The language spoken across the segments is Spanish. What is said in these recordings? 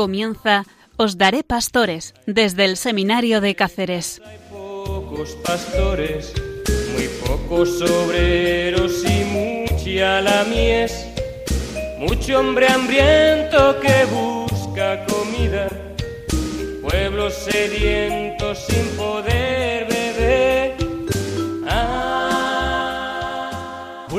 Comienza Os Daré Pastores desde el Seminario de Cáceres. Hay pocos pastores, muy pocos obreros y mucha la mies. Mucho hombre hambriento que busca comida, pueblos sedientos sin poder beber.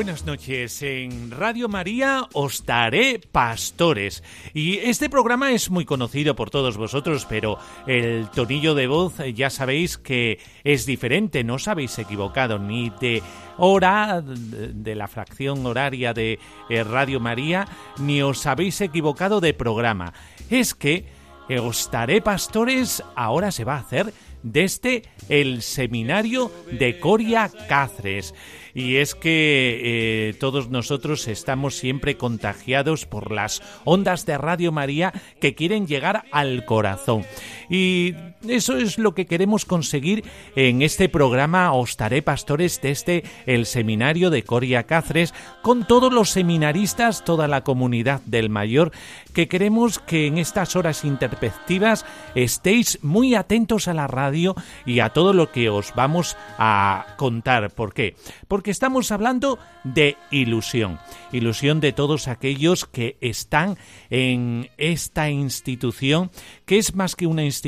Buenas noches. En Radio María os daré pastores. Y este programa es muy conocido por todos vosotros, pero el tonillo de voz eh, ya sabéis que es diferente. No os habéis equivocado ni de hora, de la fracción horaria de eh, Radio María, ni os habéis equivocado de programa. Es que eh, os daré pastores ahora se va a hacer desde el seminario de Coria Cáceres. Y es que eh, todos nosotros estamos siempre contagiados por las ondas de Radio María que quieren llegar al corazón. Y eso es lo que queremos conseguir en este programa Os daré pastores desde el seminario de Coria Cáceres con todos los seminaristas, toda la comunidad del mayor, que queremos que en estas horas interpectivas estéis muy atentos a la radio y a todo lo que os vamos a contar. ¿Por qué? Porque estamos hablando de ilusión, ilusión de todos aquellos que están en esta institución, que es más que una institución,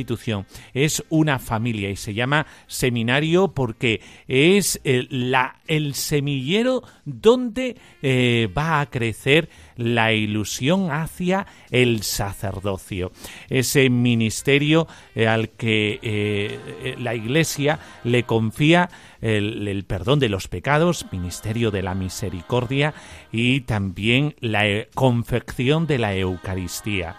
es una familia y se llama seminario porque es el, la, el semillero donde eh, va a crecer la ilusión hacia el sacerdocio, ese ministerio eh, al que eh, eh, la Iglesia le confía el, perdón de los pecados, ministerio de la misericordia y también la eh, confección de la Eucaristía.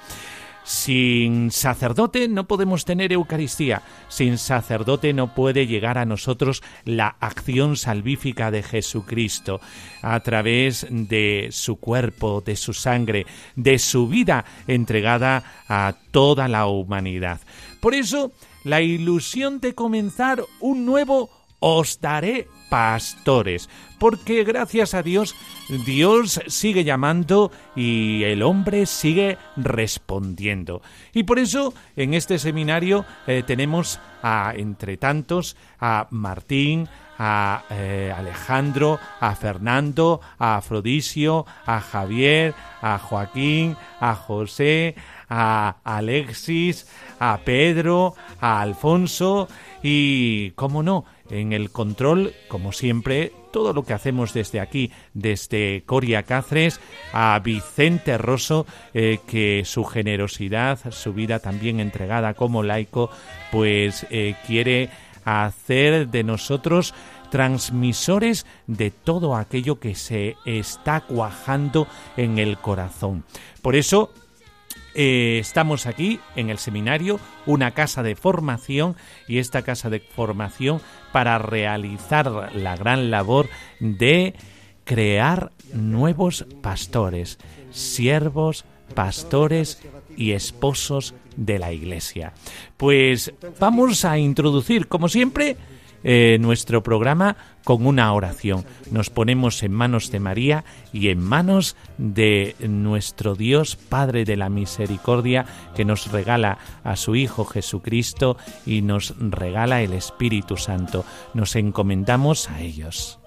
Sin sacerdote no podemos tener Eucaristía. Sin sacerdote no puede llegar a nosotros la acción salvífica de Jesucristo a través de su cuerpo, de su sangre, de su vida entregada a toda la humanidad. Por eso, la ilusión de comenzar un nuevo os daré pastores, porque gracias a Dios Dios sigue llamando y el hombre sigue respondiendo. Y por eso en este seminario eh, tenemos a, entre tantos, a Martín, a eh, Alejandro, a Fernando, a Afrodisio, a Javier, a Joaquín, a José, a Alexis, a Pedro, a Alfonso y, cómo no, en el control, como siempre, todo lo que hacemos desde aquí, desde Coria Cáceres a Vicente Rosso, eh, que su generosidad, su vida también entregada como laico, pues eh, quiere hacer de nosotros transmisores de todo aquello que se está cuajando en el corazón. Por eso eh, estamos aquí en el seminario, una casa de formación y esta casa de formación para realizar la gran labor de crear nuevos pastores, siervos, pastores y esposos de la iglesia. Pues vamos a introducir, como siempre, eh, nuestro programa con una oración. Nos ponemos en manos de María y en manos de nuestro Dios Padre de la Misericordia que nos regala a su Hijo Jesucristo y nos regala el Espíritu Santo. Nos encomendamos a ellos.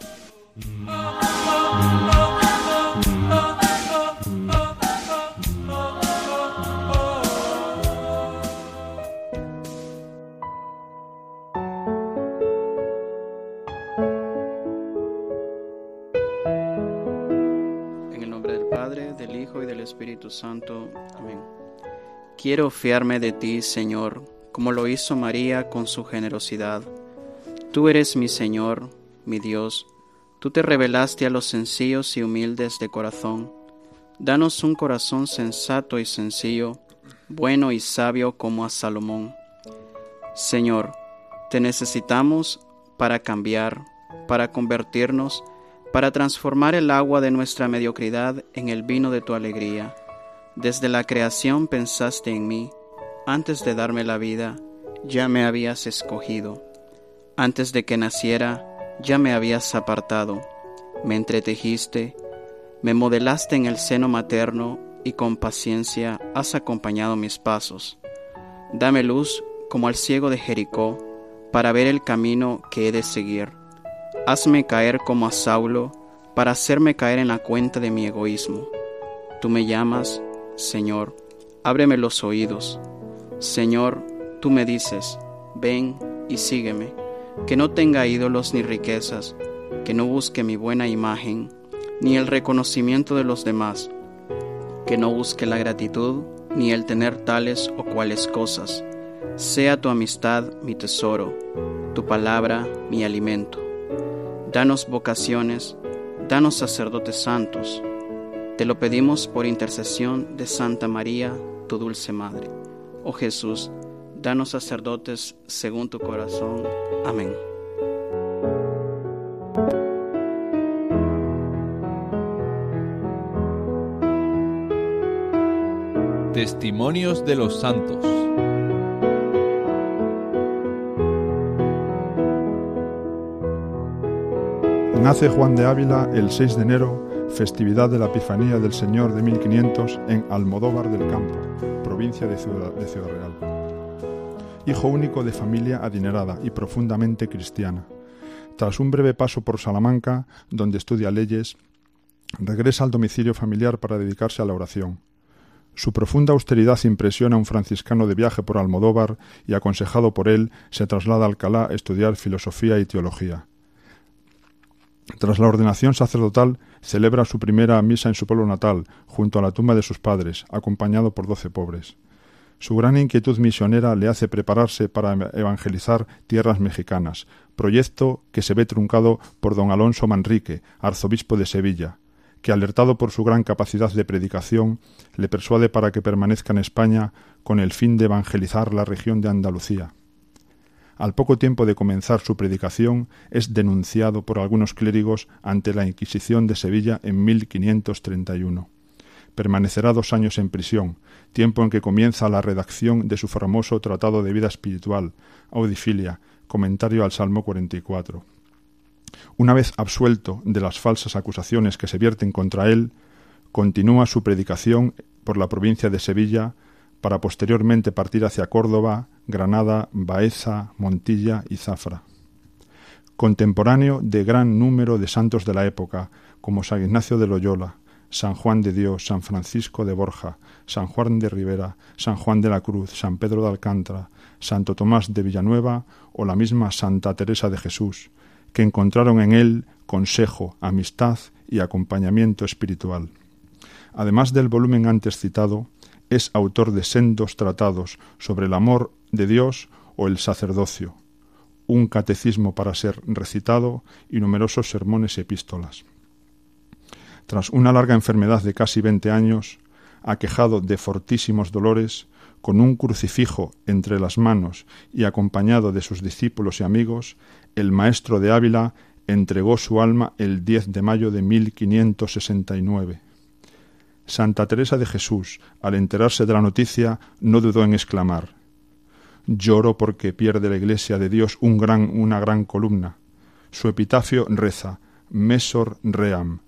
Espíritu Santo. Amén. Quiero fiarme de ti, Señor, como lo hizo María con su generosidad. Tú eres mi Señor, mi Dios. Tú te revelaste a los sencillos y humildes de corazón. Danos un corazón sensato y sencillo, bueno y sabio como a Salomón. Señor, te necesitamos para cambiar, para convertirnos, para transformar el agua de nuestra mediocridad en el vino de tu alegría. Desde la creación pensaste en mí, antes de darme la vida, ya me habías escogido. Antes de que naciera, ya me habías apartado. Me entretejiste, me modelaste en el seno materno y con paciencia has acompañado mis pasos. Dame luz como al ciego de Jericó, para ver el camino que he de seguir. Hazme caer como a Saulo, para hacerme caer en la cuenta de mi egoísmo. Tú me llamas, Señor, ábreme los oídos. Señor, tú me dices, ven y sígueme, que no tenga ídolos ni riquezas, que no busque mi buena imagen, ni el reconocimiento de los demás, que no busque la gratitud, ni el tener tales o cuales cosas. Sea tu amistad mi tesoro, tu palabra mi alimento. Danos vocaciones, danos sacerdotes santos. Te lo pedimos por intercesión de Santa María, tu dulce Madre. Oh Jesús, danos sacerdotes según tu corazón. Amén. Testimonios de los Santos. Nace Juan de Ávila el 6 de enero, festividad de la Epifanía del Señor de 1500 en Almodóvar del Campo, provincia de Ciudad, de Ciudad Real. Hijo único de familia adinerada y profundamente cristiana. Tras un breve paso por Salamanca, donde estudia leyes, regresa al domicilio familiar para dedicarse a la oración. Su profunda austeridad impresiona a un franciscano de viaje por Almodóvar y, aconsejado por él, se traslada a Alcalá a estudiar filosofía y teología. Tras la ordenación sacerdotal, celebra su primera misa en su pueblo natal, junto a la tumba de sus padres, acompañado por doce pobres. Su gran inquietud misionera le hace prepararse para evangelizar tierras mexicanas, proyecto que se ve truncado por don Alonso Manrique, arzobispo de Sevilla, que alertado por su gran capacidad de predicación, le persuade para que permanezca en España con el fin de evangelizar la región de Andalucía al poco tiempo de comenzar su predicación, es denunciado por algunos clérigos ante la Inquisición de Sevilla en 1531. Permanecerá dos años en prisión, tiempo en que comienza la redacción de su famoso Tratado de Vida Espiritual, Audifilia, comentario al Salmo 44. Una vez absuelto de las falsas acusaciones que se vierten contra él, continúa su predicación por la provincia de Sevilla, para posteriormente partir hacia Córdoba, Granada, Baeza, Montilla y Zafra. Contemporáneo de gran número de santos de la época, como San Ignacio de Loyola, San Juan de Dios, San Francisco de Borja, San Juan de Rivera, San Juan de la Cruz, San Pedro de Alcántara, Santo Tomás de Villanueva o la misma Santa Teresa de Jesús, que encontraron en él consejo, amistad y acompañamiento espiritual. Además del volumen antes citado, es autor de sendos tratados sobre el amor de Dios o el sacerdocio, un catecismo para ser recitado y numerosos sermones y epístolas. Tras una larga enfermedad de casi veinte años, aquejado de fortísimos dolores, con un crucifijo entre las manos y acompañado de sus discípulos y amigos, el maestro de Ávila entregó su alma el 10 de mayo de 1569. Santa Teresa de Jesús, al enterarse de la noticia, no dudó en exclamar Lloro porque pierde la Iglesia de Dios un gran, una gran columna. Su epitafio reza Mesor ream.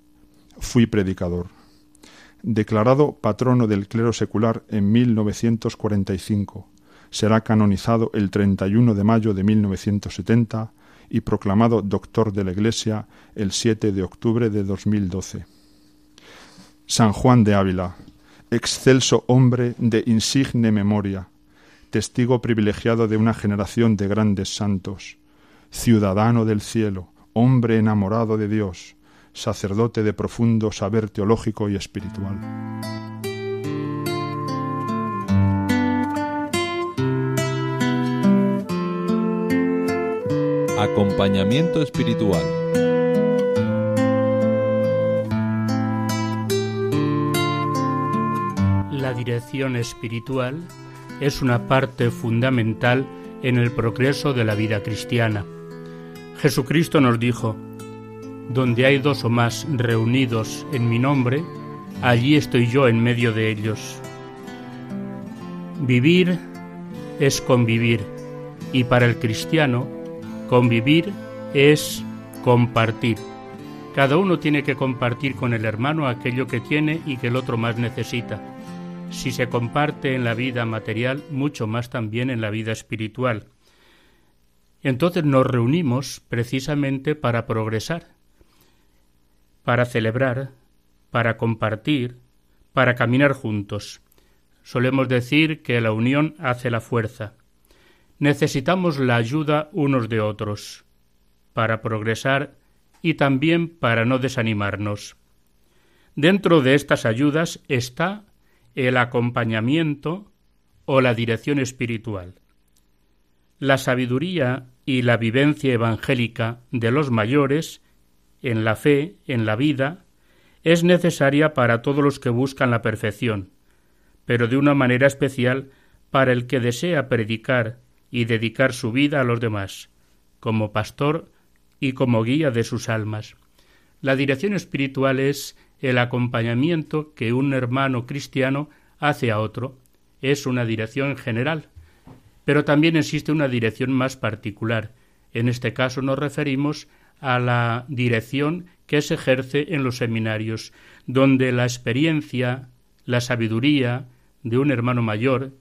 Fui predicador. Declarado patrono del clero secular en 1945, será canonizado el 31 de mayo de 1970 y proclamado doctor de la Iglesia el 7 de octubre de 2012. San Juan de Ávila, excelso hombre de insigne memoria, testigo privilegiado de una generación de grandes santos, ciudadano del cielo, hombre enamorado de Dios, sacerdote de profundo saber teológico y espiritual. Acompañamiento espiritual. Dirección espiritual es una parte fundamental en el progreso de la vida cristiana. Jesucristo nos dijo, Donde hay dos o más reunidos en mi nombre, allí estoy yo en medio de ellos. Vivir es convivir y para el cristiano convivir es compartir. Cada uno tiene que compartir con el hermano aquello que tiene y que el otro más necesita. Si se comparte en la vida material, mucho más también en la vida espiritual. Entonces nos reunimos precisamente para progresar, para celebrar, para compartir, para caminar juntos. Solemos decir que la unión hace la fuerza. Necesitamos la ayuda unos de otros para progresar y también para no desanimarnos. Dentro de estas ayudas está el acompañamiento o la dirección espiritual. La sabiduría y la vivencia evangélica de los mayores en la fe, en la vida, es necesaria para todos los que buscan la perfección, pero de una manera especial para el que desea predicar y dedicar su vida a los demás, como pastor y como guía de sus almas. La dirección espiritual es el acompañamiento que un hermano cristiano hace a otro. Es una dirección general, pero también existe una dirección más particular. En este caso nos referimos a la dirección que se ejerce en los seminarios, donde la experiencia, la sabiduría de un hermano mayor,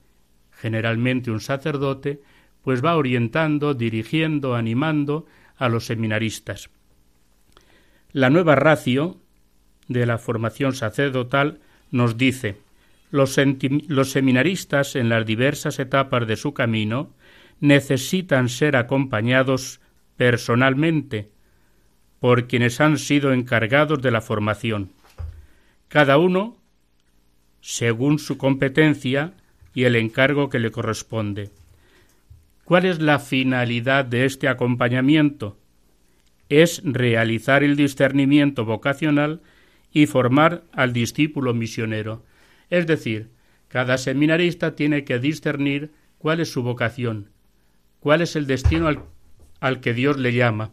generalmente un sacerdote, pues va orientando, dirigiendo, animando a los seminaristas. La nueva ratio de la formación sacerdotal nos dice los, los seminaristas en las diversas etapas de su camino necesitan ser acompañados personalmente por quienes han sido encargados de la formación, cada uno según su competencia y el encargo que le corresponde. ¿Cuál es la finalidad de este acompañamiento? Es realizar el discernimiento vocacional y formar al discípulo misionero. Es decir, cada seminarista tiene que discernir cuál es su vocación, cuál es el destino al, al, que Dios le llama.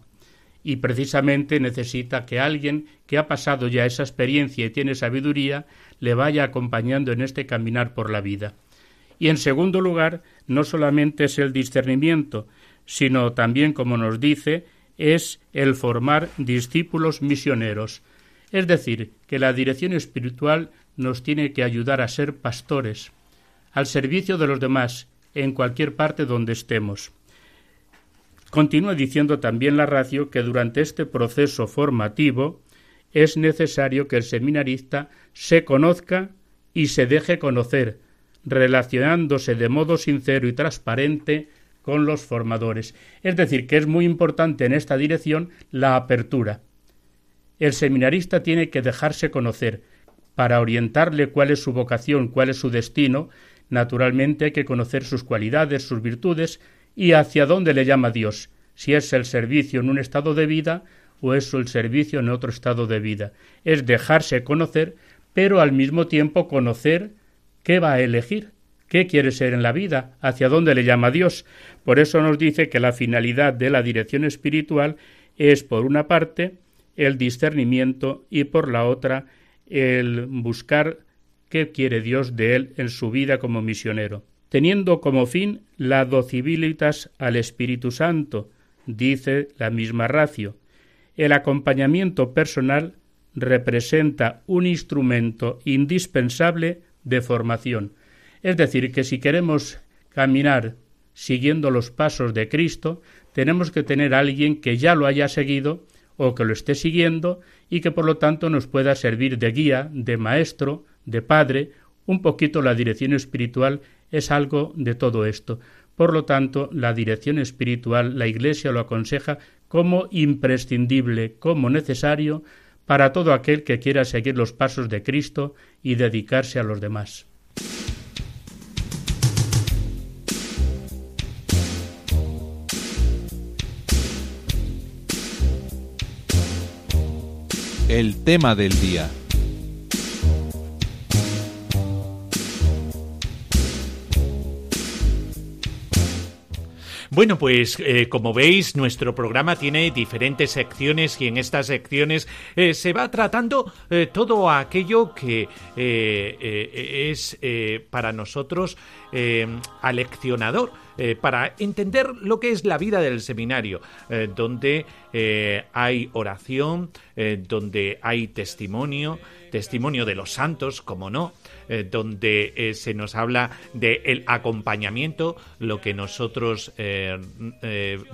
Y precisamente necesita que alguien que ha pasado ya esa experiencia y tiene sabiduría le vaya acompañando en este caminar por la vida. Y en segundo lugar, no solamente es el discernimiento, sino también, como nos dice, es el formar discípulos misioneros. Es decir, que la dirección espiritual nos tiene que ayudar a ser pastores, al servicio de los demás, en cualquier parte donde estemos. Continúa diciendo también la ratio que durante este proceso formativo es necesario que el seminarista se conozca y se deje conocer, relacionándose de modo sincero y transparente con los formadores. Es decir, que es muy importante en esta dirección la apertura. El seminarista tiene que dejarse conocer. Para orientarle cuál es su vocación, cuál es su destino, naturalmente hay que conocer sus cualidades, sus virtudes y hacia dónde le llama Dios, si es el servicio en un estado de vida o es el servicio en otro estado de vida. Es dejarse conocer, pero al mismo tiempo conocer ¿Qué va a elegir? ¿Qué quiere ser en la vida? ¿Hacia dónde le llama Dios? Por eso nos dice que la finalidad de la dirección espiritual es, por una parte, el discernimiento y por la otra, el buscar qué quiere Dios de él en su vida como misionero, teniendo como fin la docibilitas al Espíritu Santo, dice la misma ratio. El acompañamiento personal representa un instrumento indispensable de formación. Es decir, que si queremos caminar siguiendo los pasos de Cristo, tenemos que tener a alguien que ya lo haya seguido o que lo esté siguiendo y que por lo tanto nos pueda servir de guía, de maestro, de padre. Un poquito la dirección espiritual es algo de todo esto. Por lo tanto, la dirección espiritual, la Iglesia lo aconseja como imprescindible, como necesario para todo aquel que quiera seguir los pasos de Cristo y dedicarse a los demás. El tema del día. Bueno, pues eh, como veis, nuestro programa tiene diferentes secciones y en estas secciones eh, se va tratando eh, todo aquello que es para nosotros aleccionador para entender lo que es la vida del seminario, donde hay oración, donde hay testimonio, testimonio de los santos, como no, donde se nos habla del acompañamiento, lo que nosotros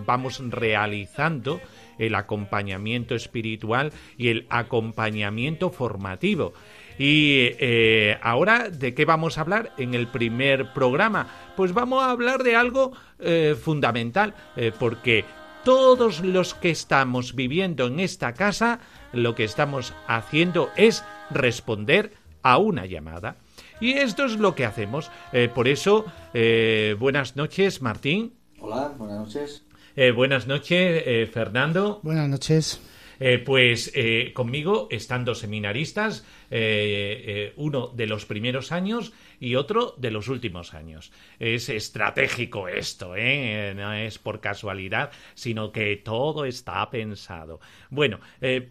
vamos realizando el acompañamiento espiritual y el acompañamiento formativo. Y eh, ahora, ¿de qué vamos a hablar en el primer programa? Pues vamos a hablar de algo eh, fundamental, eh, porque todos los que estamos viviendo en esta casa, lo que estamos haciendo es responder a una llamada. Y esto es lo que hacemos. por eso, buenas noches, Martín. Hola, buenas noches. buenas noches, Fernando. Buenas noches. Eh, pues eh, conmigo están dos seminaristas, eh, uno de los primeros años y otro de los últimos años. Es estratégico esto, no es por casualidad, sino que todo está pensado. Bueno,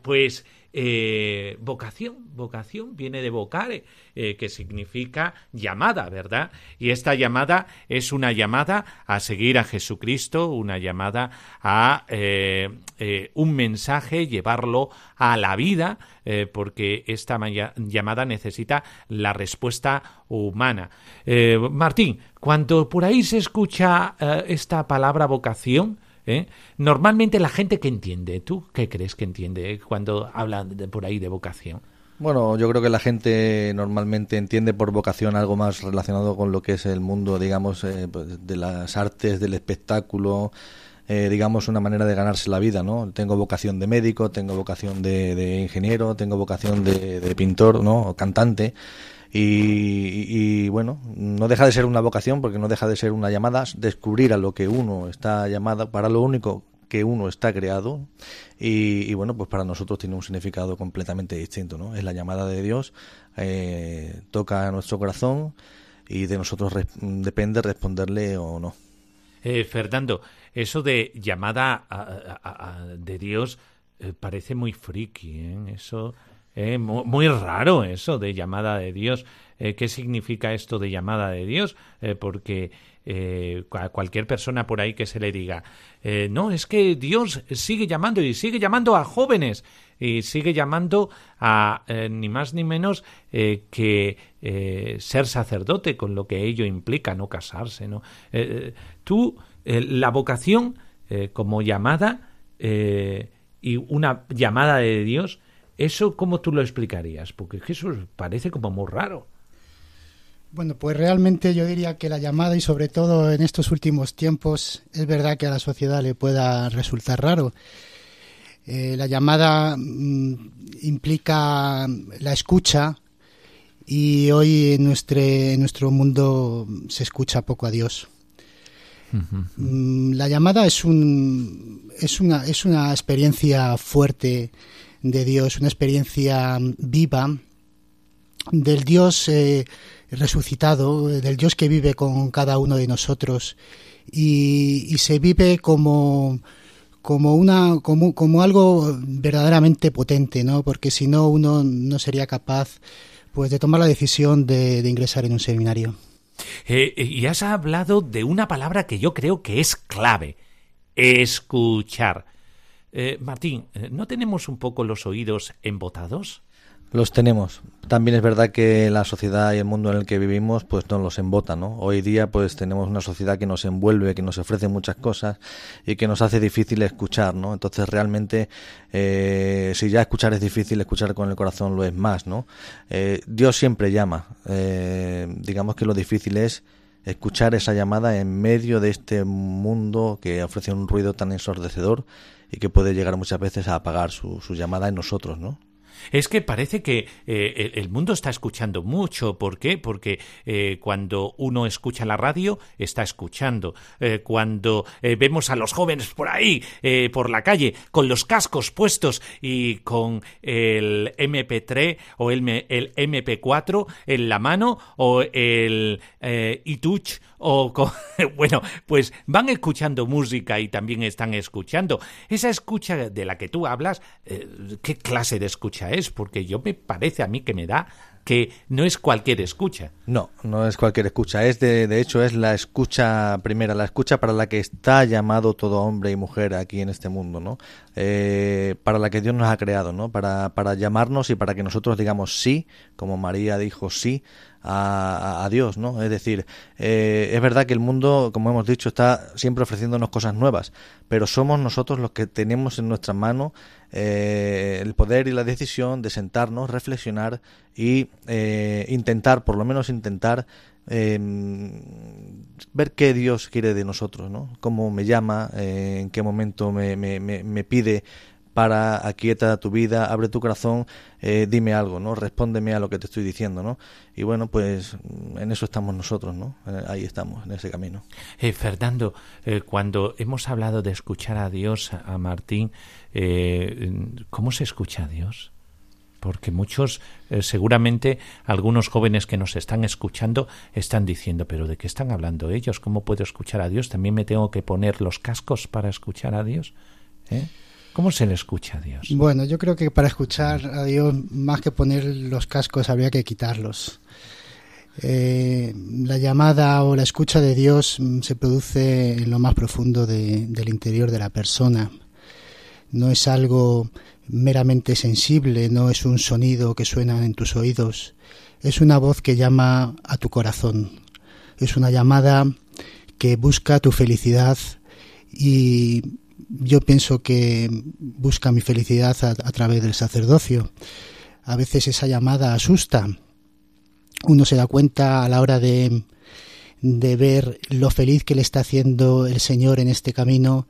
pues eh, vocación, vocación viene de vocare, eh, que significa llamada, ¿verdad? Y esta llamada es una llamada a seguir a Jesucristo, una llamada a eh, un mensaje, llevarlo a la vida, porque esta llamada necesita la respuesta humana. Martín, cuando por ahí se escucha esta palabra vocación, ¿eh? Normalmente la gente que entiende, ¿tú qué crees que entiende cuando hablan de, por ahí de vocación? Bueno, yo creo que la gente normalmente entiende por vocación algo más relacionado con lo que es el mundo, digamos, eh, pues, de las artes, del espectáculo, eh, digamos, una manera de ganarse la vida, ¿no? Tengo vocación de médico, tengo vocación de, ingeniero, tengo vocación de, de pintor, ¿no? O cantante. Y, bueno, no deja de ser una vocación porque no deja de ser una llamada, descubrir a lo que uno está llamado, para lo único que uno está creado y, bueno, pues para nosotros tiene un significado completamente distinto, ¿no? Es la llamada de Dios, eh, toca a nuestro corazón y de nosotros depende responderle o no. Eh, Fernando, eso de llamada de Dios eh, parece muy friki, ¿eh? Eso eh, muy, raro eso de llamada de Dios. Eh, ¿Qué significa esto de llamada de Dios? Eh, porque a cualquier persona por ahí que se le diga, no, es que Dios sigue llamando y sigue llamando a jóvenes y sigue llamando a ni más ni menos que ser sacerdote, con lo que ello implica, no casarse. ¿no? tú, la vocación como llamada y una llamada de Dios, ¿Eso cómo tú lo explicarías? Porque eso parece como muy raro. Bueno, pues realmente yo diría que la llamada y sobre todo en estos últimos tiempos es verdad que a la sociedad le pueda resultar raro. Eh, la llamada mm, implica la escucha y hoy en, en nuestro mundo se escucha poco a Dios. Mm, la llamada es, un, es, una, es una experiencia fuerte de Dios, una experiencia viva del Dios eh, resucitado, del Dios que vive con cada uno de nosotros y, se vive como como una como, como algo verdaderamente potente, ¿no? Porque si no uno no sería capaz pues de tomar la decisión de, ingresar en un seminario. Eh, eh, y has hablado de una palabra que yo creo que es clave, escuchar. Eh, Martín, eh, ¿no tenemos un poco los oídos embotados? Los tenemos. También es verdad que la sociedad y el mundo en el que vivimos pues nos los embota, ¿no? Hoy día pues tenemos una sociedad que nos envuelve, que nos ofrece muchas cosas y que nos hace difícil escuchar, ¿no? Entonces realmente eh, si ya escuchar es difícil, escuchar con el corazón lo es más, ¿no? Dios siempre llama. digamos que lo difícil es escuchar esa llamada en medio de este mundo que ofrece un ruido tan ensordecedor y que puede llegar muchas veces a apagar su, su llamada en nosotros, ¿no? Es que parece que eh, el mundo está escuchando mucho. ¿Por qué? Porque eh, cuando uno escucha la radio, está escuchando. Eh, cuando vemos a los jóvenes por ahí, por la calle, con los cascos puestos y con el MP3 o el, el MP4 en la mano o el iTouch o bueno, pues van escuchando música y también están escuchando. Esa escucha de la que tú hablas, ¿qué clase de escucha es, porque yo me parece a mí que me da que no es cualquier escucha. No, no es cualquier escucha. Es de, de hecho es la escucha primera, la escucha para la que está llamado todo hombre y mujer aquí en este mundo, ¿no? Eh, para la que Dios nos ha creado, ¿no? Para, para llamarnos y para que nosotros digamos sí, como María dijo sí a, Dios, ¿no? Es decir, eh, es verdad que el mundo, como hemos dicho, está siempre ofreciéndonos cosas nuevas, pero somos nosotros los que tenemos en nuestra mano eh, el poder y la decisión de sentarnos, reflexionar y eh, intentar, por lo menos intentar, em, ver qué Dios quiere de nosotros, ¿no? Cómo me llama, en qué momento me, me, me pide para, aquieta tu vida, abre tu corazón, eh, dime algo, ¿no? Respóndeme a lo que te estoy diciendo, ¿no? Y bueno, pues en eso estamos nosotros, ¿no? Eh, ahí estamos, en ese camino. Eh, Fernando, cuando hemos hablado de escuchar a Dios, a Martín, ¿cómo se escucha a Dios? Porque muchos, seguramente algunos jóvenes que nos están escuchando están diciendo, pero ¿de qué están hablando ellos? ¿Cómo puedo escuchar a Dios? ¿También me tengo que poner los cascos para escuchar a Dios? ¿Eh? ¿Cómo se le escucha a Dios? Bueno, yo creo que para escuchar a Dios, más que poner los cascos, habría que quitarlos. Eh, la llamada o la escucha de Dios mm, se produce en lo más profundo del interior de la persona. No es algo meramente sensible, no es un sonido que suena en tus oídos, es una voz que llama a tu corazón, es una llamada que busca tu felicidad y yo pienso que busca mi felicidad a, través del sacerdocio. A veces esa llamada asusta. Uno se da cuenta a la hora de, de ver lo feliz que le está haciendo el Señor en este camino,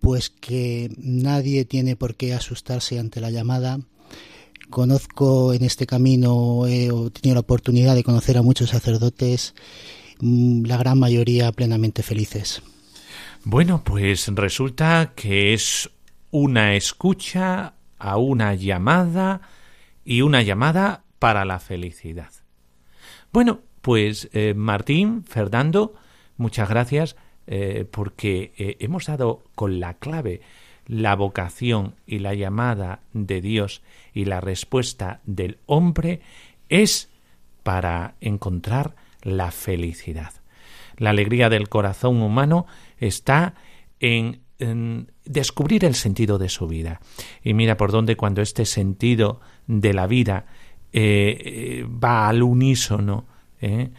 pues que nadie tiene por qué asustarse ante la llamada. Conozco en este camino, he tenido la oportunidad de conocer a muchos sacerdotes, mm, la gran mayoría plenamente felices. Bueno, pues resulta que es una escucha a una llamada y una llamada para la felicidad. Bueno, pues eh, Martín, Fernando, muchas gracias eh, porque eh, hemos dado con la clave la vocación y la llamada de Dios y la respuesta del hombre es para encontrar la felicidad. La alegría del corazón humano está en, descubrir el sentido de su vida. Y mira por dónde cuando este sentido de la vida eh, eh, va al unísono, eh,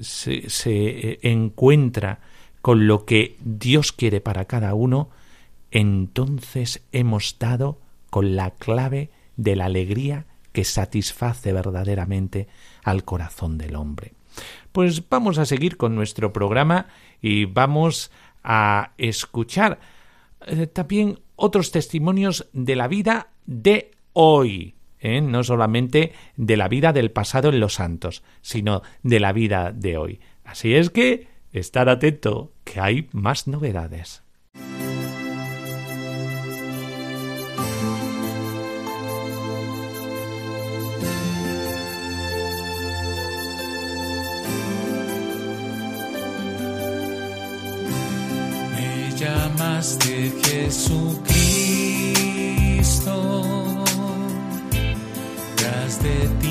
se, se encuentra con lo que Dios quiere para cada uno, entonces hemos dado con la clave de la alegría que satisface verdaderamente al corazón del hombre. Pues vamos a seguir con nuestro programa y vamos a escuchar eh, también otros testimonios de la vida de hoy. ¿eh? no solamente de la vida del pasado en los santos, sino de la vida de hoy. Así es que estar atento, que hay más novedades. De Jesucristo, tras de ti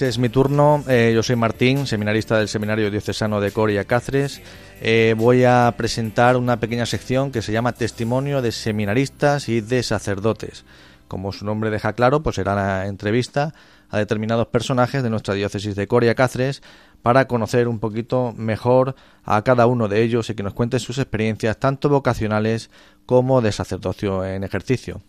pues es mi turno. Eh, yo soy Martín, seminarista del Seminario Diocesano de Coria Cáceres. Eh, voy a presentar una pequeña sección que se llama Testimonio de Seminaristas y de Sacerdotes. Como su nombre deja claro, pues será la entrevista a determinados personajes de nuestra diócesis de Coria Cáceres para conocer un poquito mejor a cada uno de ellos y que nos cuenten sus experiencias tanto vocacionales como de sacerdocio en ejercicio.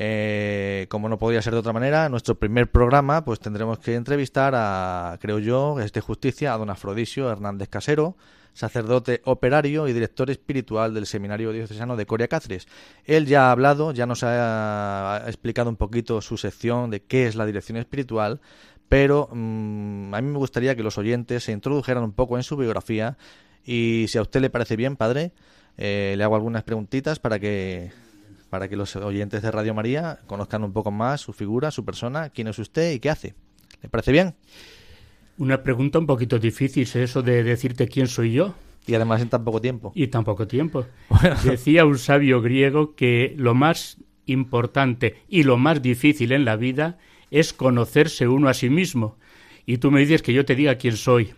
Eh, como no podría ser de otra manera, nuestro primer programa pues tendremos que entrevistar a, creo yo, es de justicia, a don Afrodisio Hernández Casero, sacerdote operario y director espiritual del Seminario Diocesano de Coria Cáceres. Él ya ha hablado, ya nos ha explicado un poquito su sección de qué es la dirección espiritual, pero mmm, a mí me gustaría que los oyentes se introdujeran un poco en su biografía y si a usted le parece bien, padre, eh, le hago algunas preguntitas para que para que los oyentes de Radio María conozcan un poco más su figura, su persona, quién es usted y qué hace. ¿Le parece bien? Una pregunta un poquito difícil es eso de decirte quién soy yo. Y además en tan poco tiempo. Y tan poco tiempo. Bueno. Decía un sabio griego que lo más importante y lo más difícil en la vida es conocerse uno a sí mismo. Y tú me dices que yo te diga quién soy.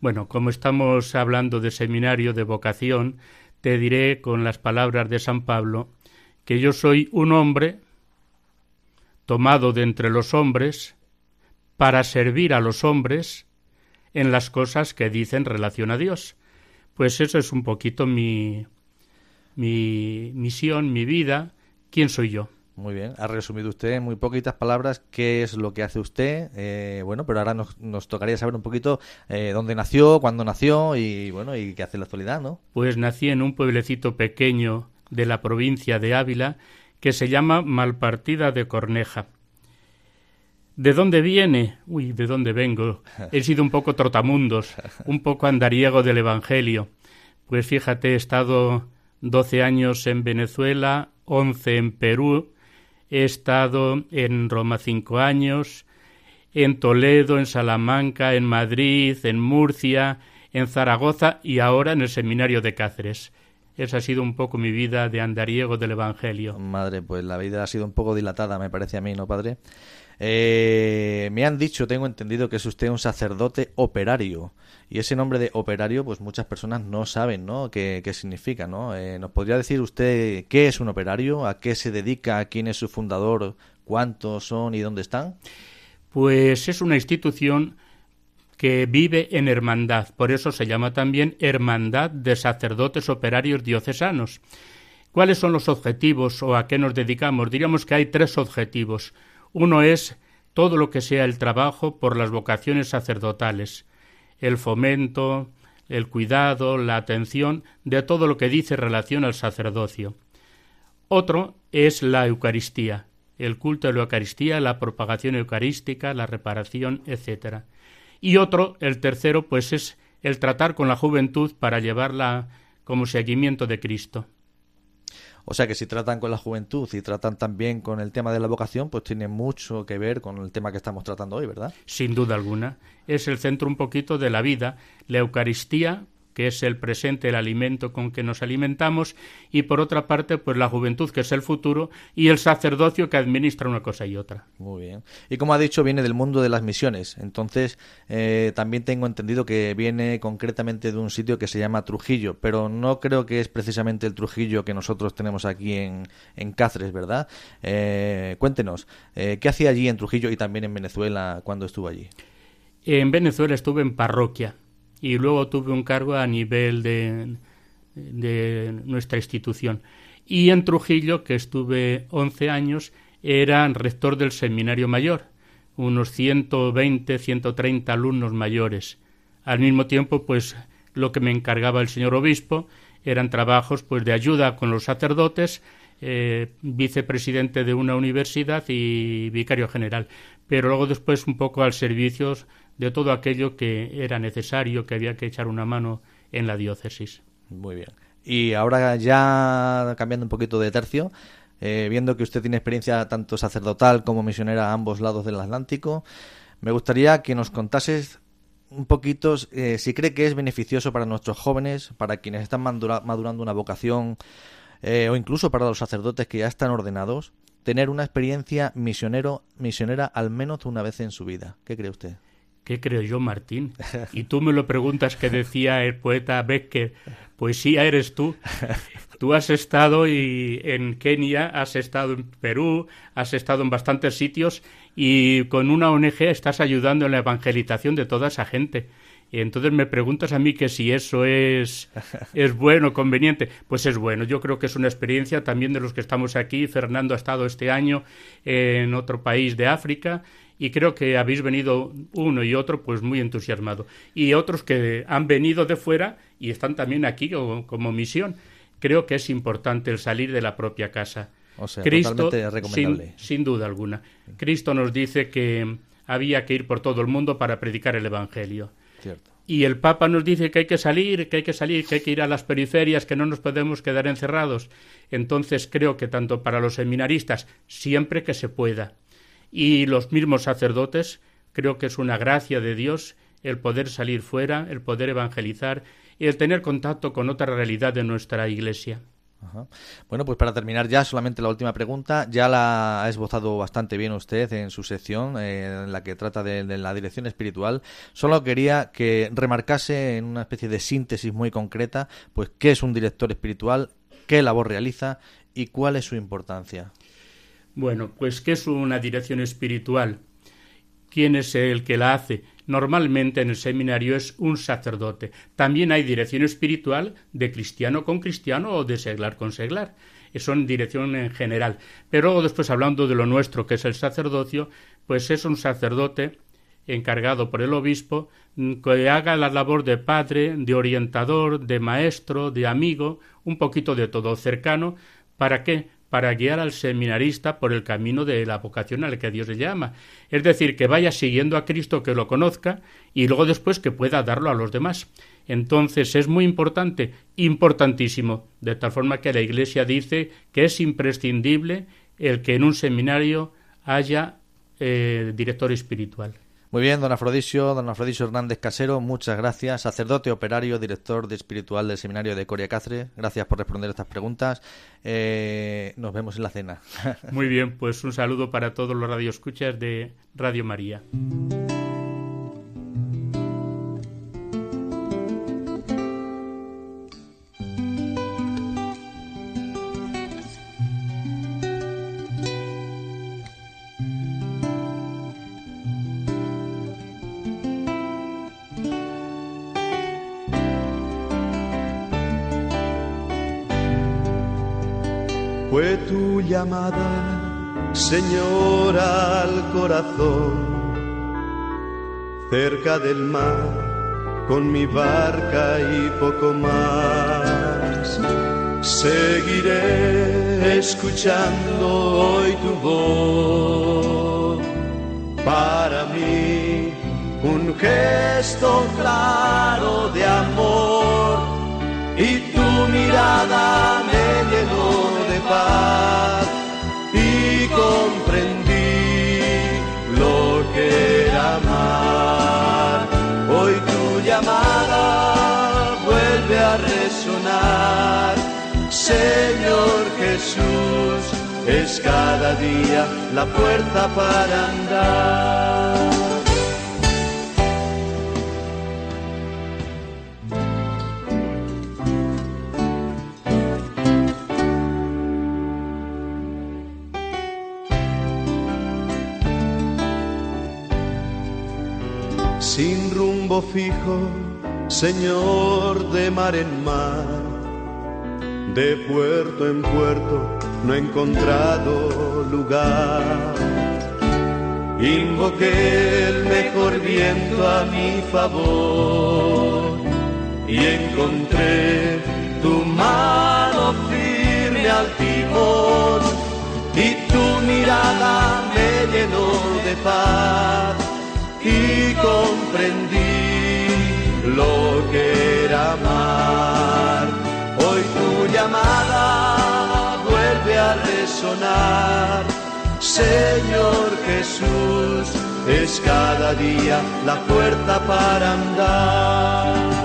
Bueno, como estamos hablando de seminario, de vocación, te diré con las palabras de San Pablo que yo soy un hombre tomado de entre los hombres para servir a los hombres en las cosas que dicen relación a Dios. Pues eso es un poquito mi, mi misión, mi vida, quién soy yo. Muy bien, ha resumido usted en muy poquitas palabras qué es lo que hace usted. Eh, bueno, pero ahora nos, nos, tocaría saber un poquito eh, dónde nació, cuándo nació y bueno, y qué hace en la actualidad, ¿no? Pues nací en un pueblecito pequeño de la provincia de Ávila que se llama Malpartida de Corneja. ¿De dónde viene? Uy, ¿de dónde vengo? He sido un poco trotamundos, un poco andariego del Evangelio. Pues fíjate, he estado doce años en Venezuela, once en Perú, he estado en Roma cinco años, en Toledo, en Salamanca, en Madrid, en Murcia, en Zaragoza y ahora en el seminario de Cáceres. Esa ha sido un poco mi vida de andariego del Evangelio. Madre, pues la vida ha sido un poco dilatada, me parece a mí, ¿no, padre? Eh, me han dicho, tengo entendido que es usted un sacerdote operario. Y ese nombre de operario, pues muchas personas no saben, ¿no? ¿Qué, qué significa, no? Eh, ¿Nos podría decir usted qué es un operario? ¿A qué se dedica? ¿Quién es su fundador? ¿Cuántos son y dónde están? Pues es una institución que vive en hermandad. Por eso se llama también Hermandad de Sacerdotes Operarios Diocesanos. ¿Cuáles son los objetivos o a qué nos dedicamos? Diríamos que hay tres objetivos. Uno es todo lo que sea el trabajo por las vocaciones sacerdotales, el fomento, el cuidado, la atención de todo lo que dice relación al sacerdocio. Otro es la Eucaristía, el culto de la Eucaristía, la propagación eucarística, la reparación, etc. Y otro, el tercero, pues es el tratar con la juventud para llevarla como seguimiento de Cristo. O sea que si tratan con la juventud y tratan también con el tema de la vocación, pues tiene mucho que ver con el tema que estamos tratando hoy, ¿verdad? Sin duda alguna. Es el centro un poquito de la vida. La Eucaristía, que es el presente, el alimento con que nos alimentamos, y por otra parte, pues la juventud, que es el futuro, y el sacerdocio que administra una cosa y otra. Muy bien. Y como ha dicho, viene del mundo de las misiones. Entonces, eh, también tengo entendido que viene concretamente de un sitio que se llama Trujillo, pero no creo que es precisamente el Trujillo que nosotros tenemos aquí en, en Cáceres, ¿verdad? Eh, cuéntenos, eh, ¿qué hacía allí en Trujillo y también en Venezuela cuando estuvo allí? En Venezuela estuve en parroquia y luego tuve un cargo a nivel de, de nuestra institución. Y en Trujillo, que estuve 11 años, era rector del seminario mayor, unos 120, 130 alumnos mayores. Al mismo tiempo, pues lo que me encargaba el señor obispo eran trabajos pues de ayuda con los sacerdotes, eh, vicepresidente de una universidad y vicario general. Pero luego después un poco al servicio de todo aquello que era necesario, que había que echar una mano en la diócesis. Muy bien. Y ahora ya cambiando un poquito de tercio, eh, viendo que usted tiene experiencia tanto sacerdotal como misionera a ambos lados del Atlántico, me gustaría que nos contases un poquito eh, si cree que es beneficioso para nuestros jóvenes, para quienes están madura- madurando una vocación, eh, o incluso para los sacerdotes que ya están ordenados, tener una experiencia misionero, misionera al menos una vez en su vida. ¿Qué cree usted? ¿Qué creo yo, Martín? Y tú me lo preguntas que decía el poeta Becker, poesía eres tú. Tú has estado y en Kenia, has estado en Perú, has estado en bastantes sitios y con una ONG estás ayudando en la evangelización de toda esa gente. Y entonces me preguntas a mí que si eso es, es bueno, conveniente. Pues es bueno. Yo creo que es una experiencia también de los que estamos aquí. Fernando ha estado este año en otro país de África y creo que habéis venido uno y otro pues muy entusiasmado. Y otros que han venido de fuera y están también aquí como, como misión. Creo que es importante el salir de la propia casa. O sea, Cristo, recomendable. sin, sin duda alguna. Cristo nos dice que había que ir por todo el mundo para predicar el Evangelio. Cierto. Y el Papa nos dice que hay que salir, que hay que salir, que hay que ir a las periferias, que no nos podemos quedar encerrados. Entonces creo que tanto para los seminaristas, siempre que se pueda, y los mismos sacerdotes, creo que es una gracia de Dios el poder salir fuera, el poder evangelizar y el tener contacto con otra realidad de nuestra Iglesia. Bueno, pues para terminar ya, solamente la última pregunta. Ya la ha esbozado bastante bien usted en su sección, eh, en la que trata de, de la dirección espiritual. Solo quería que remarcase en una especie de síntesis muy concreta, pues qué es un director espiritual, qué labor realiza y cuál es su importancia. Bueno, pues ¿qué es una dirección espiritual? ¿Quién es el que la hace? Normalmente en el seminario es un sacerdote. También hay dirección espiritual de cristiano con cristiano o de seglar con seglar. Son dirección en general. Pero después hablando de lo nuestro, que es el sacerdocio, pues es un sacerdote encargado por el obispo mm, que haga la labor de padre, de orientador, de maestro, de amigo, un poquito de todo cercano. ¿Para qué? Para guiar al seminarista por el camino de la vocación al que Dios le llama. Es decir, que vaya siguiendo a Cristo, que lo conozca y luego después que pueda darlo a los demás. Entonces es muy importante, importantísimo, de tal forma que la Iglesia dice que es imprescindible el que en un seminario haya eh, director espiritual. Muy bien, don Afrodisio, don Afrodisio Hernández Casero, muchas gracias. Sacerdote operario, director de espiritual del seminario de Coria Cáceres, gracias por responder estas preguntas. Eh, nos vemos en la cena. Muy bien, pues un saludo para todos los radioescuchas de Radio María. Fue tu llamada, Señor, al corazón, cerca del mar, con mi barca y poco más. Seguiré escuchando hoy tu voz. Para mí, un gesto claro de amor y tu mirada me llenó y comprendí lo que era amar. Hoy tu llamada vuelve a resonar, Señor Jesús, es cada día la fuerza para andar. Fijo, Señor de mar en mar, de puerto en puerto no he encontrado lugar. Invoqué el mejor viento a mi favor y encontré tu mano firme al timón y tu mirada me llenó de paz y comprendí lo que era amar. Hoy tu llamada vuelve a resonar, Señor Jesús, es cada día la fuerza para andar.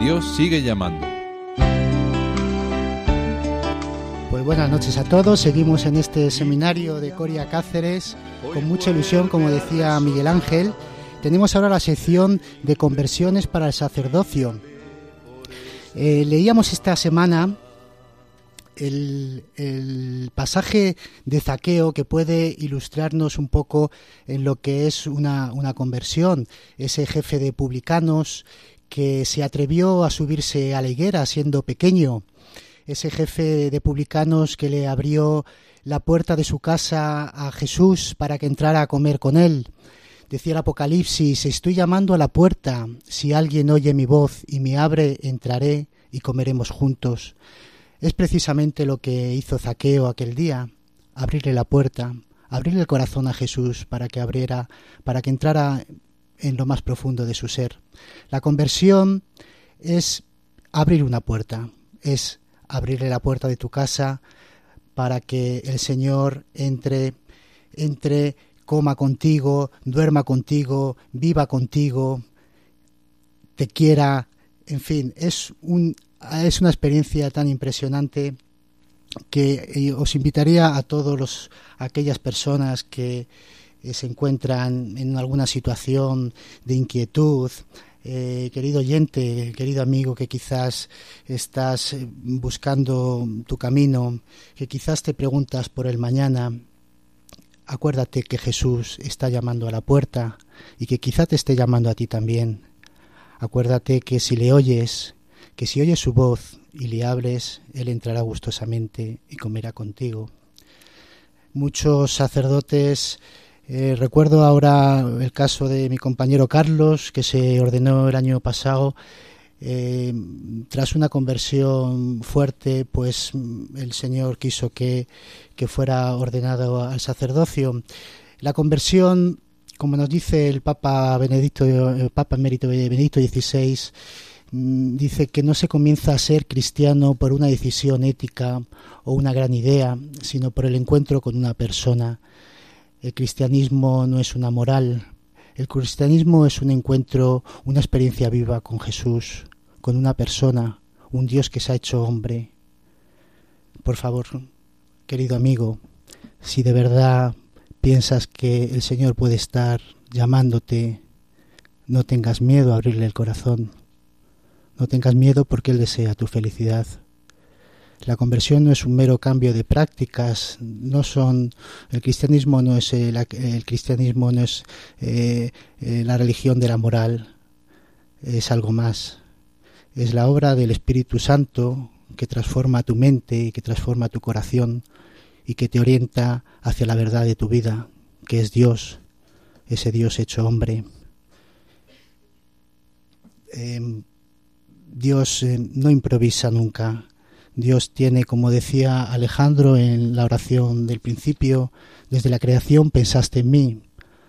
Dios sigue llamando. Pues buenas noches a todos. Seguimos en este seminario de Coria Cáceres con mucha ilusión, como decía Miguel Ángel. Tenemos ahora la sección de conversiones para el sacerdocio. Eh, leíamos esta semana el, pasaje de Zaqueo que puede ilustrarnos un poco en lo que es una conversión. Ese jefe de publicanos que se atrevió a subirse a la higuera siendo pequeño, ese jefe de publicanos que le abrió la puerta de su casa a Jesús para que entrara a comer con él. Decía el Apocalipsis, estoy llamando a la puerta, si alguien oye mi voz y me abre, entraré y comeremos juntos. Es precisamente lo que hizo Zaqueo aquel día, abrirle la puerta, abrirle el corazón a Jesús para que abriera, para que entrara en lo más profundo de su ser. La conversión es abrir una puerta, es abrirle la puerta de tu casa para que el Señor entre, entre, coma contigo, duerma contigo, viva contigo, te quiera, en fin, es un es una experiencia tan impresionante que os invitaría a todos los aquellas personas que se encuentran en alguna situación de inquietud, eh, querido oyente, querido amigo, que quizás estás buscando tu camino, que quizás te preguntas por el mañana, acuérdate que Jesús está llamando a la puerta y que quizá te esté llamando a ti también. Acuérdate que si le oyes, que si oyes su voz y le hables, Él entrará gustosamente y comerá contigo. Muchos sacerdotes eh, recuerdo ahora el caso de mi compañero Carlos, que se ordenó el año pasado. Eh, tras una conversión fuerte, pues el Señor quiso que, que fuera ordenado al sacerdocio. La conversión, como nos dice el Papa Benedicto, el Papa Emérito Benedicto XVI, dice que no se comienza a ser cristiano por una decisión ética o una gran idea, sino por el encuentro con una persona. El cristianismo no es una moral, el cristianismo es un encuentro, una experiencia viva con Jesús, con una persona, un Dios que se ha hecho hombre. Por favor, querido amigo, si de verdad piensas que el Señor puede estar llamándote, no tengas miedo a abrirle el corazón. No tengas miedo porque Él desea tu felicidad. La conversión no es un mero cambio de prácticas, no son el cristianismo no es el, el cristianismo no es eh, eh, la religión de la moral, es algo más. Es la obra del Espíritu Santo que transforma tu mente que transforma tu corazón y que te orienta hacia la verdad de tu vida, que es Dios, ese Dios hecho hombre. Eh, Dios eh, no improvisa nunca. Dios tiene, como decía Alejandro en la oración del principio, desde la creación pensaste en mí.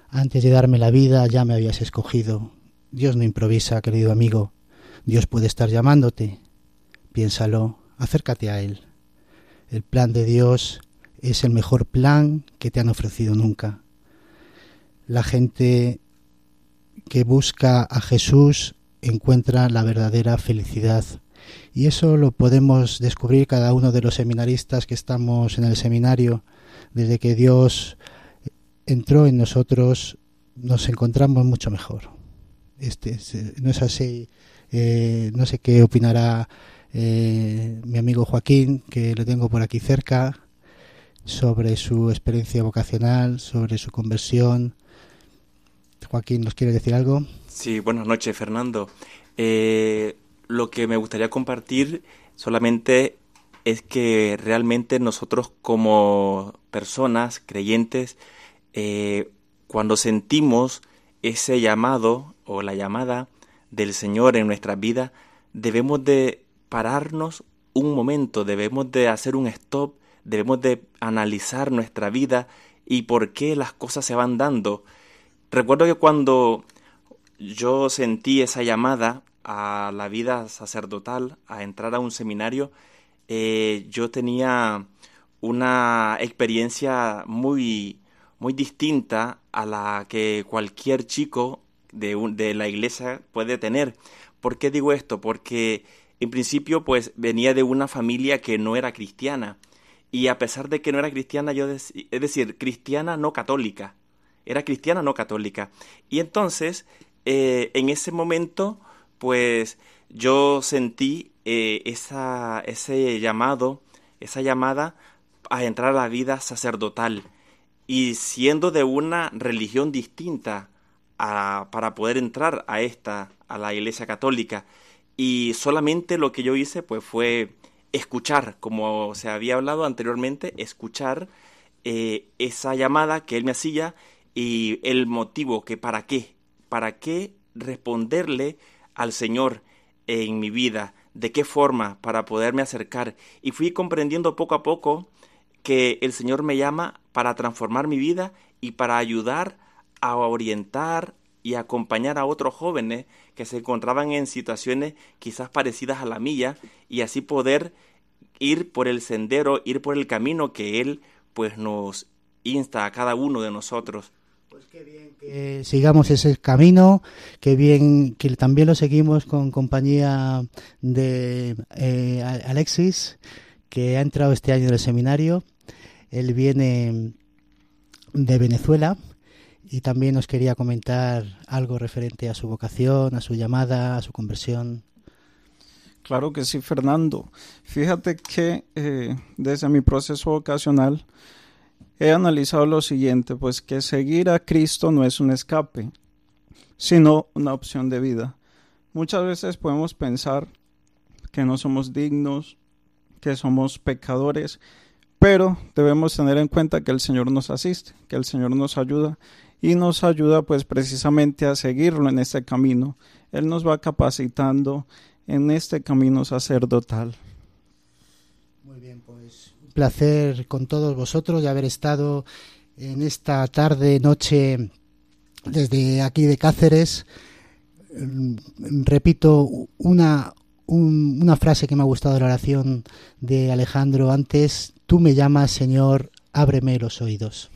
Antes de darme la vida ya me habías escogido. Dios no improvisa, querido amigo. Dios puede estar llamándote. Piénsalo, acércate a Él. El plan de Dios es el mejor plan que te han ofrecido nunca. La gente que busca a Jesús encuentra la verdadera felicidad. Y eso lo podemos descubrir cada uno de los seminaristas que estamos en el seminario. Desde que Dios entró en nosotros, nos encontramos mucho mejor. Este, no es así. Eh, no sé qué opinará eh, mi amigo Joaquín, que lo tengo por aquí cerca, sobre su experiencia vocacional, sobre su conversión. Joaquín, ¿nos quiere decir algo? Sí, buenas noches, Fernando. Eh, lo que me gustaría compartir solamente es que realmente nosotros como personas creyentes, eh, cuando sentimos ese llamado o la llamada del Señor en nuestra vida, debemos de pararnos un momento, debemos de hacer un stop, debemos de analizar nuestra vida y por qué las cosas se van dando. Recuerdo que cuando yo sentí esa llamada, a la vida sacerdotal, a entrar a un seminario, eh, yo tenía una experiencia muy, muy distinta a la que cualquier chico de, de la iglesia puede tener. ¿Por qué digo esto? Porque en principio pues venía de una familia que no era cristiana y a pesar de que no era cristiana, yo es decir, cristiana no católica, era cristiana no católica. Y entonces, eh, en ese momento, pues yo sentí eh, esa, ese llamado, esa llamada a entrar a la vida sacerdotal. Y siendo de una religión distinta a, para poder entrar a esta, a la Iglesia Católica, y solamente lo que yo hice pues fue escuchar, como se había hablado anteriormente, escuchar eh, esa llamada que él me hacía y el motivo que para qué, para qué responderle al Señor en mi vida, de qué forma para poderme acercar. Y fui comprendiendo poco a poco que el Señor me llama para transformar mi vida y para ayudar a orientar y acompañar a otros jóvenes que se encontraban en situaciones quizás parecidas a la mía y así poder ir por el sendero, ir por el camino que Él pues nos insta a cada uno de nosotros. Pues qué bien que sigamos ese camino, qué bien que también lo seguimos con compañía de eh, Alexis, que ha entrado este año en el seminario. Él viene de Venezuela y también nos quería comentar algo referente a su vocación, a su llamada, a su conversión. Claro que sí, Fernando. Fíjate que eh, desde mi proceso vocacional he analizado lo siguiente, pues que seguir a Cristo no es un escape, sino una opción de vida. Muchas veces podemos pensar que no somos dignos, que somos pecadores, pero debemos tener en cuenta que el Señor nos asiste, que el Señor nos ayuda y nos ayuda pues precisamente a seguirlo en este camino. Él nos va capacitando en este camino sacerdotal. Muy bien, pues un placer con todos vosotros de haber estado en esta tarde, noche desde aquí de Cáceres. Mm, repito una, una frase que me ha gustado de la oración de Alejandro antes. Tú me llamas, Señor, ábreme los oídos.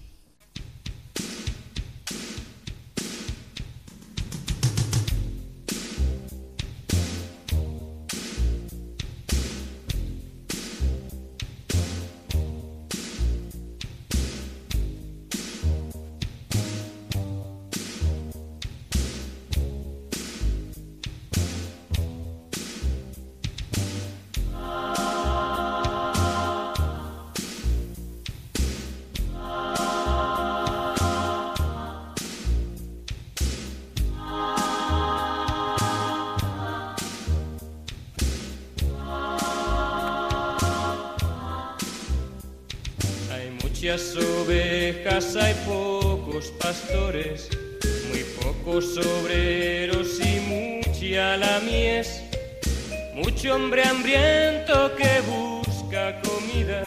Muy pocos obreros y mucha la mies, mucho hombre hambriento que busca comida,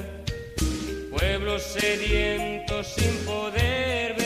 pueblos sedientos sin poder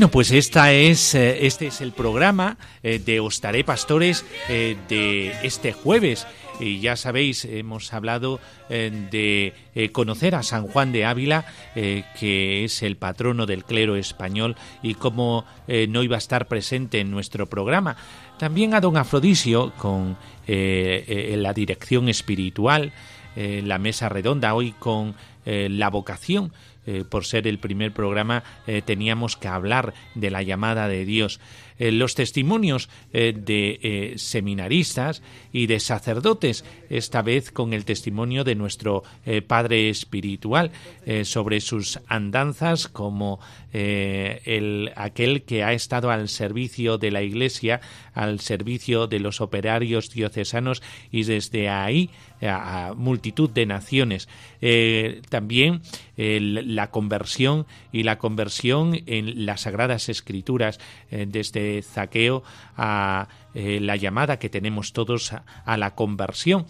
Bueno, pues esta es, eh, este es el programa eh, de Ostaré Pastores eh, de este jueves. Y ya sabéis, hemos hablado de conocer a San Juan de Ávila, que es el patrono del clero español, y cómo no iba a estar presente en nuestro programa. También a don Afrodisio con la dirección espiritual, la mesa redonda, hoy con la vocación eh, por ser el primer programa, eh, teníamos que hablar de la llamada de Dios. Eh, los testimonios de seminaristas y de sacerdotes, esta vez con el testimonio de nuestro Padre Espiritual sobre sus andanzas como el, aquel que ha estado al servicio de la Iglesia, al servicio de los operarios diocesanos y desde ahí a, multitud de naciones. Eh, también la conversión y la conversión en las sagradas escrituras, eh, desde Zaqueo a eh, la llamada que tenemos todos a, la conversión.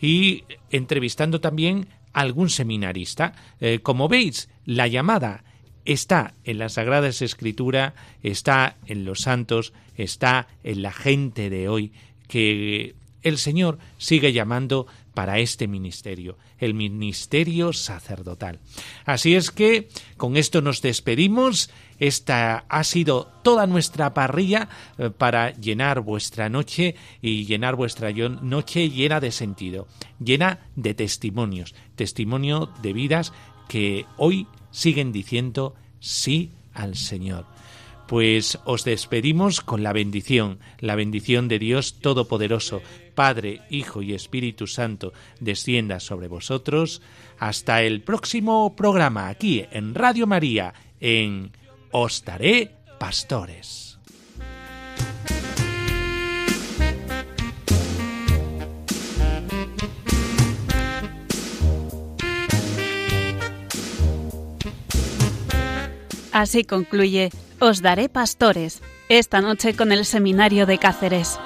Y entrevistando también a algún seminarista. como veis, la llamada está en las Sagradas Escrituras, está en los santos, está en la gente de hoy, que el Señor sigue llamando para este ministerio, el ministerio sacerdotal. Así es que con esto nos despedimos. Esta ha sido toda nuestra parrilla eh, para llenar vuestra noche y llenar vuestra noche llena de sentido, llena de testimonios, testimonio de vidas que hoy siguen diciendo sí al Señor pues os despedimos con la bendición, la bendición de Dios Todopoderoso, Padre, Hijo y Espíritu Santo, descienda sobre vosotros. Hasta el próximo programa aquí en Radio María, en Os daré pastores. Así concluye Os daré pastores, esta noche con el Seminario de Cáceres.